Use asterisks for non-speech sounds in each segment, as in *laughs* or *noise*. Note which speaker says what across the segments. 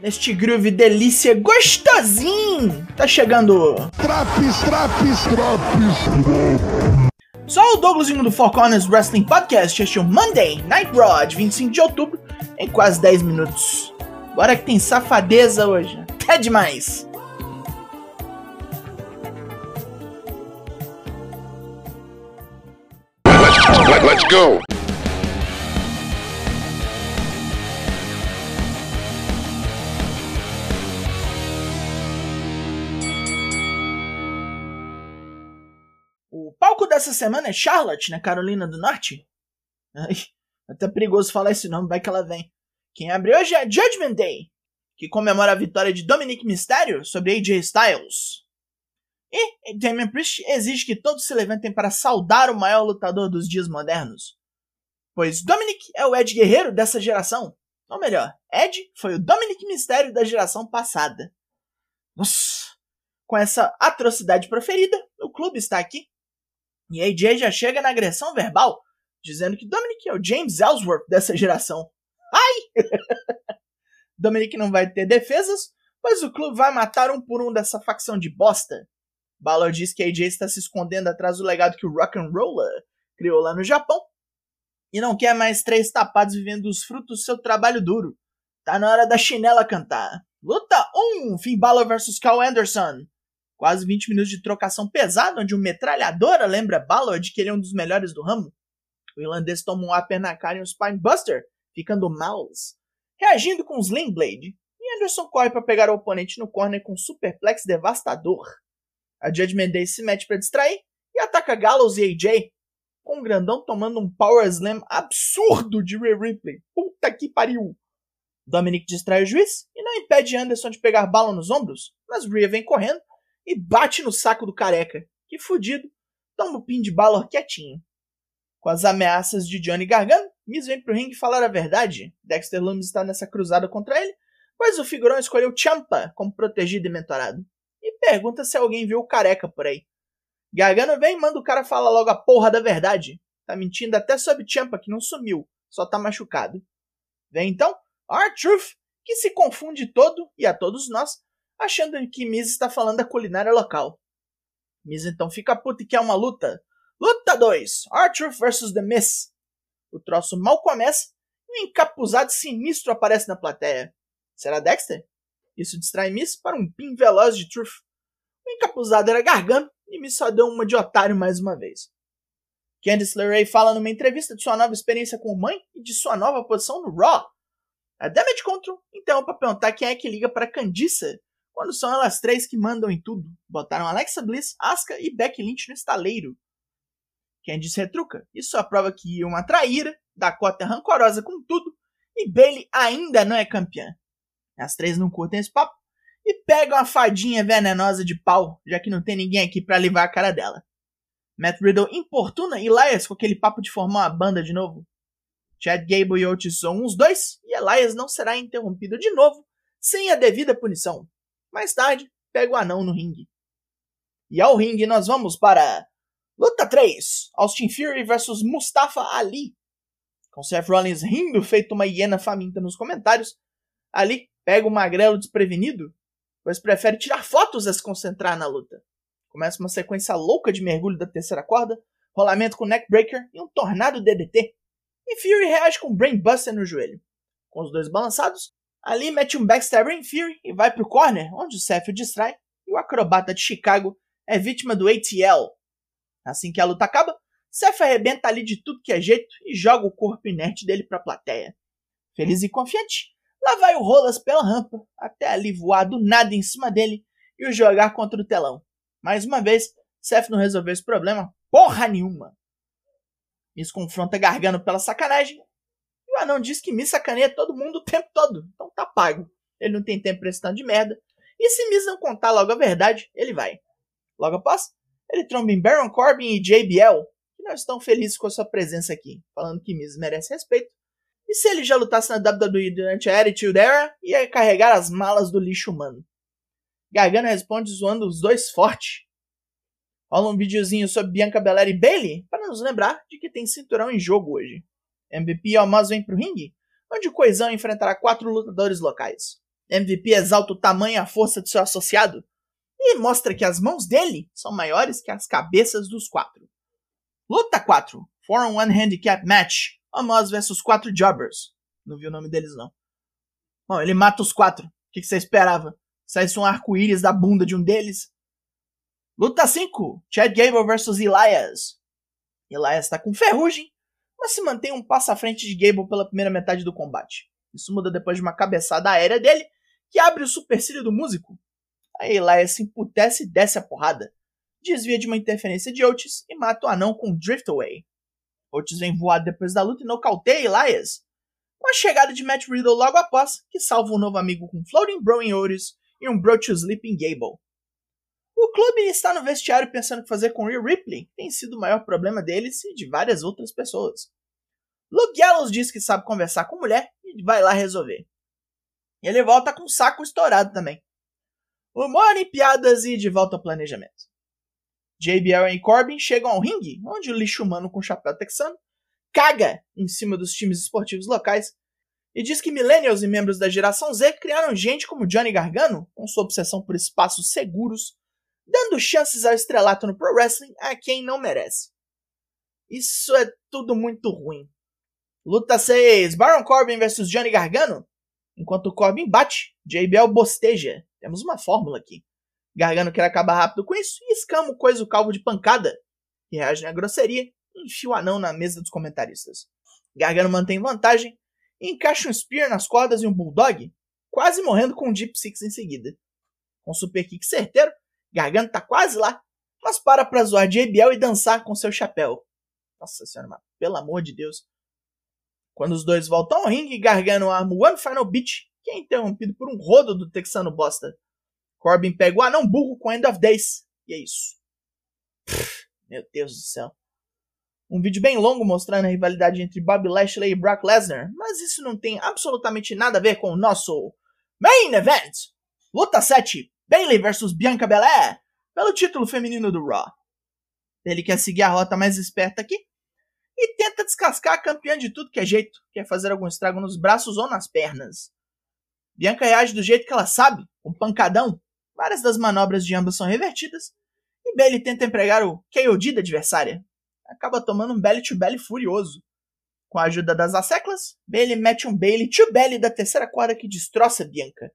Speaker 1: Neste groove delícia gostosinho, tá chegando.
Speaker 2: Traps, traps, traps.
Speaker 1: Só o Douglasinho do Four Corners Wrestling Podcast este é o Monday Night Raw de 25 de outubro em quase 10 minutos. Bora que tem safadeza hoje, até demais.
Speaker 2: Let, let's go.
Speaker 1: O palco dessa semana é Charlotte, na Carolina do Norte. Ai, é até perigoso falar esse nome, vai que ela vem. Quem abre hoje é Judgment Day, que comemora a vitória de Dominic Mysterio sobre AJ Styles. E Damian Priest exige que todos se levantem para saudar o maior lutador dos dias modernos. Pois Dominic é o Ed Guerreiro dessa geração. Ou melhor, Ed foi o Dominic Mysterio da geração passada. Nossa! Com essa atrocidade proferida, o clube está aqui e AJ já chega na agressão verbal, dizendo que Dominic é o James Ellsworth dessa geração. Ai! *laughs* Dominic não vai ter defesas, pois o clube vai matar um por um dessa facção de bosta. Balor diz que AJ está se escondendo atrás do legado que o Rock and Roller criou lá no Japão e não quer mais três tapados vivendo os frutos do seu trabalho duro. Tá na hora da chinela cantar. Luta 1, um, Finn Balor vs Carl Anderson. Quase 20 minutos de trocação pesada, onde o metralhadora lembra Balor de que ele é um dos melhores do ramo. O irlandês toma um upper na cara e um spinebuster, ficando mouse, reagindo com um Sling Blade. E Anderson corre para pegar o oponente no corner com um superplex devastador. A Judgment Day se mete para distrair e ataca Gallows e AJ, com o grandão tomando um Power Slam absurdo de Rhea Ripley. Puta que pariu! Dominic distrai o juiz e não impede Anderson de pegar bala nos ombros, mas Rhea vem correndo e bate no saco do careca, que fudido toma o pin de Balor quietinho. Com as ameaças de Johnny Gargano, Miz vem pro ringue falar a verdade. Dexter Lumis está nessa cruzada contra ele, mas o figurão escolheu Champa como protegido e mentorado. E pergunta se alguém viu o careca por aí. Gargano vem e manda o cara falar logo a porra da verdade. Tá mentindo até sobre Champa, que não sumiu, só tá machucado. Vem então R-Truth, que se confunde todo, e a todos nós, achando que Miz está falando da culinária local. Miz então fica puto e quer uma luta. Luta 2: Arthur vs The Miz. O troço mal começa e um encapuzado sinistro aparece na plateia. Será Dexter? Isso distrai Miz para um pin veloz de Truth. O encapuzado era Gargano e Miz só deu uma de otário mais uma vez. Candice LeRae fala numa entrevista de sua nova experiência com mãe e de sua nova posição no Raw. A Damage Control então para perguntar quem é que liga para Candice quando são elas três que mandam em tudo. Botaram Alexa Bliss, Asuka e Becky Lynch no estaleiro. Candice retruca. Isso prova que uma traíra, Dakota é rancorosa com tudo e Bailey ainda não é campeã. As três não curtem esse papo e pegam a fadinha venenosa de pau, já que não tem ninguém aqui para livrar a cara dela. Matt Riddle importuna Elias com aquele papo de formar uma banda de novo. Chad Gable e Otis são uns dois e Elias não será interrompido de novo sem a devida punição. Mais tarde, pega o anão no ringue. E ao ringue nós vamos para Luta 3: Austin Fury vs Mustafa Ali. Com Seth Rollins rindo feito uma hiena faminta nos comentários, Ali pega o magrelo desprevenido, pois prefere tirar fotos a se concentrar na luta. Começa uma sequência louca de mergulho da terceira corda, rolamento com neckbreaker e um tornado DDT. E Fury reage com brainbuster no joelho. Com os dois balançados, Ali mete um backstabber em Fury e vai pro corner, onde o Seth o distrai e o acrobata de Chicago é vítima do ATL. Assim que a luta acaba, Seth arrebenta ali de tudo que é jeito e joga o corpo inerte dele pra plateia. Feliz e confiante, lá vai o Rolas pela rampa, até ali voar do nada em cima dele e o jogar contra o telão. Mais uma vez, Seth não resolveu esse problema porra nenhuma. Miss confronta Gargano pela sacanagem o anão diz que Miss sacaneia todo mundo o tempo todo. Então tá pago. Ele não tem tempo pra esse tanto de merda. E se Miss não contar logo a verdade, ele vai. Logo após, ele tromba em Baron Corbin e JBL, que não estão felizes com a sua presença aqui, falando que Miz merece respeito. E se ele já lutasse na WWE durante a Attitude Era, ia carregar as malas do lixo humano. Gargano responde zoando os dois forte. Rola um videozinho sobre Bianca Belair e Bailey para nos lembrar de que tem cinturão em jogo hoje. MVP Almas vem pro ringue, onde Coisão enfrentará quatro lutadores locais. MVP exalta o tamanho e a força de seu associado e mostra que as mãos dele são maiores que as cabeças dos quatro. Luta 4. 4 on 1 Handicap Match. Amos versus quatro Jobbers. Não vi o nome deles, não. Bom, ele mata os quatro. O que, você esperava? Saísse um arco-íris da bunda de um deles? Luta 5. Chad Gable versus Elias. Elias está com ferrugem, mas se mantém um passo à frente de Gable pela primeira metade do combate. Isso muda depois de uma cabeçada aérea dele, que abre o supercílio do músico. Aí Elias se emputece e desce a porrada. Desvia de uma interferência de Otis e mata o anão com Driftaway. Otis vem voado depois da luta e nocauteia Elias. Com a chegada de Matt Riddle logo após, que salva um novo amigo com Floating Bro em Otis e um Bro to Sleeping Gable. O clube está no vestiário pensando o que fazer com Rhea Ripley, tem sido o maior problema deles e de várias outras pessoas. Luke Gallows diz que sabe conversar com mulher e vai lá resolver. Ele volta com o saco estourado também. Humor e piadas e de volta ao planejamento. JBL e Corbin chegam ao ringue, onde o lixo humano com chapéu texano caga em cima dos times esportivos locais e diz que millennials e membros da geração Z criaram gente como Johnny Gargano, com sua obsessão por espaços seguros, dando chances ao estrelato no pro wrestling a quem não merece. Isso é tudo muito ruim. Luta 6: Baron Corbin versus Johnny Gargano. Enquanto Corbin bate, JBL bosteja. Temos uma fórmula aqui. Gargano quer acabar rápido com isso e escama o coisa o calvo de pancada, que reage na grosseria e enfia o anão na mesa dos comentaristas. Gargano mantém vantagem e encaixa um spear nas cordas e um bulldog, quase morrendo com um deep six em seguida. Com um super kick certeiro, Gargano tá quase lá, mas para pra zoar JBL e dançar com seu chapéu. Nossa senhora, mas pelo amor de Deus. Quando os dois voltam ao ringue, Gargano arma o One Final Beat, que é interrompido por um rodo do texano bosta. Corbin pega o anão burro com End of Days. E é isso. meu Deus do céu. Um vídeo bem longo mostrando a rivalidade entre Bob Lashley e Brock Lesnar, mas isso não tem absolutamente nada a ver com o nosso Main Event. Luta 7, Bailey vs Bianca Belair, pelo título feminino do Raw. Ele quer seguir a rota mais esperta aqui e tenta descascar a campeã de tudo que é jeito, quer fazer algum estrago nos braços ou nas pernas. Bianca reage do jeito que ela sabe, com pancadão, Várias das manobras de ambas são revertidas, e Bailey tenta empregar o KOD da adversária. Acaba tomando um belly to belly furioso. Com a ajuda das asseclas, Bailey mete um Bailey to belly da terceira corda que destroça Bianca.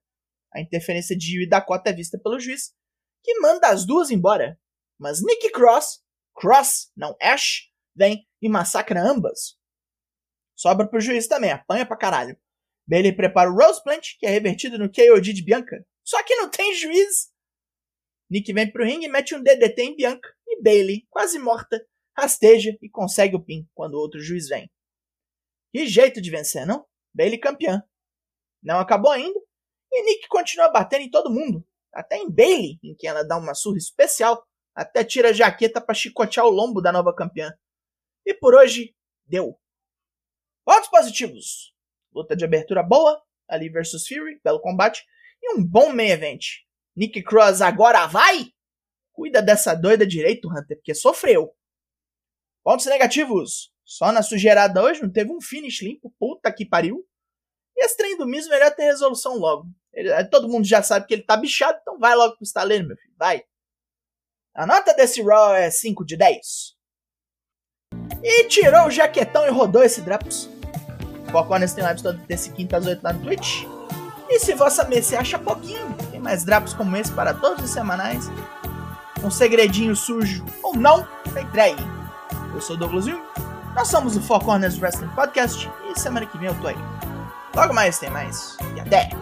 Speaker 1: A interferência de Yu e Dakota é vista pelo juiz, que manda as duas embora. Mas Nikki Cross, Cross, não Ash, vem e massacra ambas. Sobra pro juiz também, apanha pra caralho. Bailey prepara o Rose Plant, que é revertido no KOD de Bianca. Só que não tem juiz. Nick vem pro ringue e mete um DDT em Bianca. E Bailey, quase morta, rasteja e consegue o pin quando o outro juiz vem. Que jeito de vencer, não? Bailey campeã. Não acabou ainda. E Nick continua batendo em todo mundo. Até em Bailey, em que ela dá uma surra especial. Até tira a jaqueta para chicotear o lombo da nova campeã. E por hoje, deu. Pontos positivos. Luta de abertura boa. Ali versus Fury, belo combate e um bom main event. Nick Cross agora vai? Cuida dessa doida direito, Hunter, porque sofreu. Pontos negativos. Só na sujeirada hoje não teve um finish limpo. Puta que pariu. Esse trem do Miz melhor ter resolução logo. Ele, todo mundo já sabe que ele tá bichado, então vai logo pro estaleiro, meu filho. Vai. A nota desse Raw é 5 de 10. E tirou o jaquetão e rodou esse Drops. Foco Honest tem lives todo desse quinta às 8 lá no Twitch. E se vossa mercê acha pouquinho, tem mais drops como esse para todos os semanais. Um segredinho sujo ou não, tá entregue. Eu sou o Douglas Jung, nós somos o Four Corners Wrestling Podcast e semana que vem eu tô aí. Logo mais tem mais. E até!